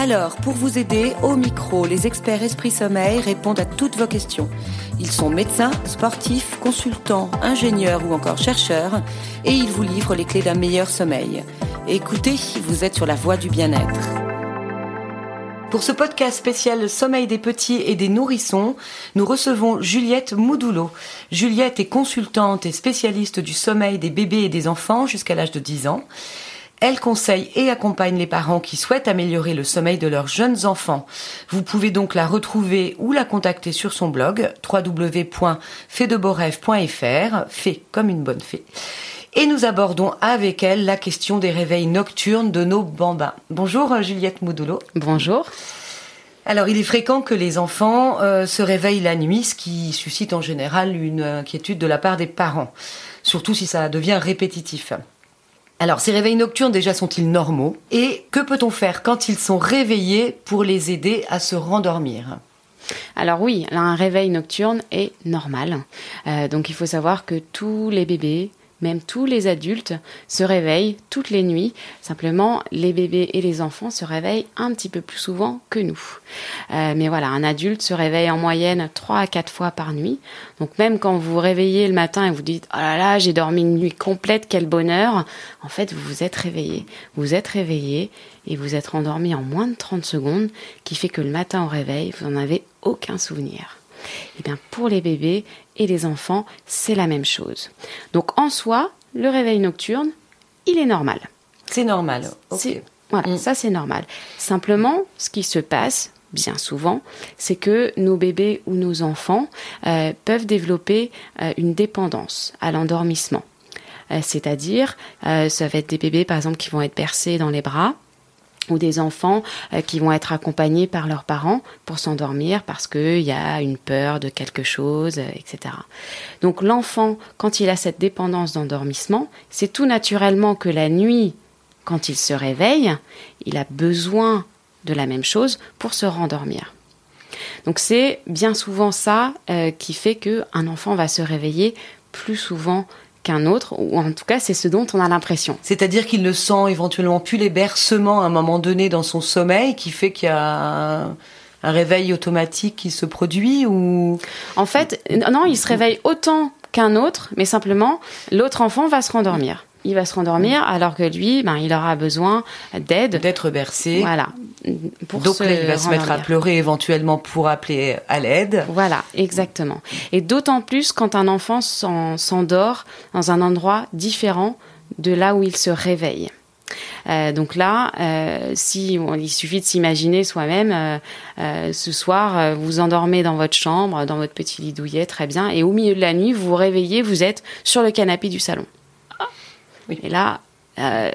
Alors, pour vous aider, au micro, les experts Esprit Sommeil répondent à toutes vos questions. Ils sont médecins, sportifs, consultants, ingénieurs ou encore chercheurs et ils vous livrent les clés d'un meilleur sommeil. Écoutez, vous êtes sur la voie du bien-être. Pour ce podcast spécial Sommeil des petits et des nourrissons, nous recevons Juliette Moudoulot. Juliette est consultante et spécialiste du sommeil des bébés et des enfants jusqu'à l'âge de 10 ans. Elle conseille et accompagne les parents qui souhaitent améliorer le sommeil de leurs jeunes enfants. Vous pouvez donc la retrouver ou la contacter sur son blog www.fedeboref.fr, fait comme une bonne fée. Et nous abordons avec elle la question des réveils nocturnes de nos bambins. Bonjour Juliette Moudoulot. Bonjour. Alors, il est fréquent que les enfants euh, se réveillent la nuit, ce qui suscite en général une inquiétude de la part des parents, surtout si ça devient répétitif. Alors, ces réveils nocturnes déjà sont-ils normaux? Et que peut-on faire quand ils sont réveillés pour les aider à se rendormir? Alors oui, un réveil nocturne est normal. Euh, donc il faut savoir que tous les bébés, même tous les adultes se réveillent toutes les nuits. Simplement, les bébés et les enfants se réveillent un petit peu plus souvent que nous. Euh, mais voilà, un adulte se réveille en moyenne 3 à 4 fois par nuit. Donc même quand vous vous réveillez le matin et vous dites Oh là là, j'ai dormi une nuit complète, quel bonheur En fait, vous vous êtes réveillé. Vous êtes réveillé et vous êtes endormi en moins de 30 secondes, qui fait que le matin au réveil, vous n'en avez aucun souvenir. Eh bien, pour les bébés et les enfants, c'est la même chose. Donc, en soi, le réveil nocturne, il est normal. C'est normal. Voilà, mm. ça c'est normal. Simplement, ce qui se passe, bien souvent, c'est que nos bébés ou nos enfants euh, peuvent développer euh, une dépendance à l'endormissement. Euh, c'est-à-dire, ça va être des bébés, par exemple, qui vont être bercés dans les bras, ou des enfants euh, qui vont être accompagnés par leurs parents pour s'endormir parce qu'il y a une peur de quelque chose, euh, etc. Donc l'enfant, quand il a cette dépendance d'endormissement, c'est tout naturellement que la nuit, quand il se réveille, il a besoin de la même chose pour se rendormir. Donc c'est bien souvent ça euh, qui fait qu'un enfant va se réveiller plus souvent qu'un autre, ou en tout cas c'est ce dont on a l'impression. C'est-à-dire qu'il ne sent éventuellement plus les bercements à un moment donné dans son sommeil, qui fait qu'il y a un, réveil automatique qui se produit ou? En fait, non, il se réveille autant qu'un autre, mais simplement l'autre enfant va se rendormir il va se rendormir alors que lui, ben, il aura besoin d'aide. D'être bercé. Voilà. Pour Donc là, il va se mettre à pleurer éventuellement pour appeler à l'aide. Voilà, exactement. Et d'autant plus quand un enfant s'endort dans un endroit différent de là où il se réveille. Euh, donc là, euh, si il suffit de s'imaginer soi-même, euh, ce soir, vous endormez dans votre chambre, dans votre petit lit douillet, très bien, et au milieu de la nuit, vous vous réveillez, vous êtes sur le canapé du salon. Et là, euh,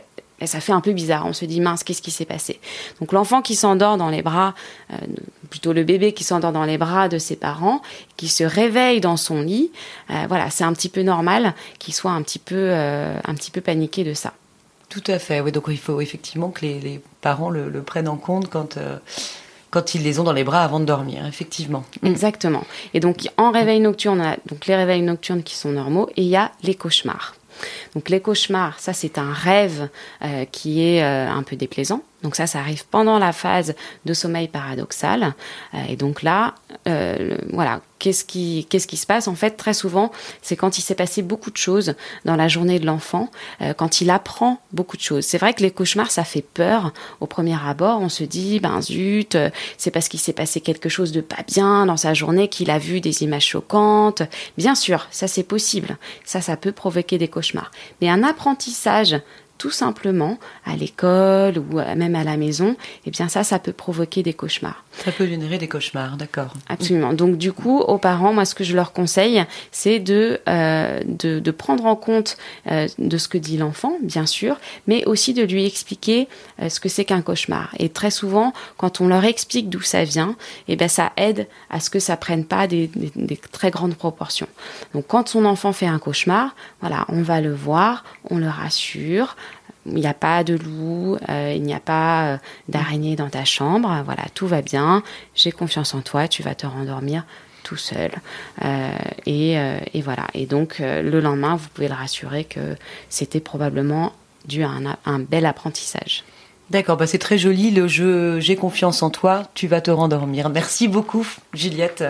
ça fait un peu bizarre. On se dit mince, qu'est-ce qui s'est passé? Donc l'enfant qui s'endort dans les bras, euh, plutôt le bébé qui s'endort dans les bras de ses parents, qui se réveille dans son lit, euh, voilà, c'est un petit peu normal qu'il soit un petit peu, un petit peu paniqué de ça. Tout à fait. Oui, donc il faut effectivement que les, parents le, prennent en compte quand quand ils les ont dans les bras avant de dormir, effectivement. Exactement. Et donc en réveil nocturne, on a donc les réveils nocturnes qui sont normaux et il y a les cauchemars. Donc les cauchemars, ça c'est un rêve euh, qui est euh, un peu déplaisant. Donc ça, ça arrive pendant la phase de sommeil paradoxal. Euh, et donc là, voilà, qu'est-ce qui, qu'est-ce qui se passe? En fait, très souvent, c'est quand il s'est passé beaucoup de choses dans la journée de l'enfant, quand il apprend beaucoup de choses. C'est vrai que les cauchemars, ça fait peur au premier abord. On se dit, ben zut, c'est parce qu'il s'est passé quelque chose de pas bien dans sa journée qu'il a vu des images choquantes. Bien sûr, ça c'est possible. Ça, ça peut provoquer des cauchemars. Mais un apprentissage tout simplement à l'école ou même à la maison, eh bien ça, ça peut provoquer des cauchemars. Ça peut générer des cauchemars, d'accord. Absolument. Donc du coup, aux parents, moi, ce que je leur conseille, c'est de, euh, de, prendre en compte euh, de ce que dit l'enfant, bien sûr, mais aussi de lui expliquer euh, ce que c'est qu'un cauchemar. Et très souvent, quand on leur explique d'où ça vient, eh ben ça aide à ce que ça prenne pas des, des très grandes proportions. Donc quand son enfant fait un cauchemar, voilà, on va le voir, on le rassure, il n'y a pas de loup, euh, il n'y a pas euh, d'araignée dans ta chambre, voilà, tout va bien, j'ai confiance en toi, tu vas te rendormir tout seul. Euh, et, voilà. Et donc le lendemain, vous pouvez le rassurer que c'était probablement dû à un, bel apprentissage. D'accord, bah c'est très joli le jeu J'ai confiance en toi, tu vas te rendormir. Merci beaucoup, Juliette.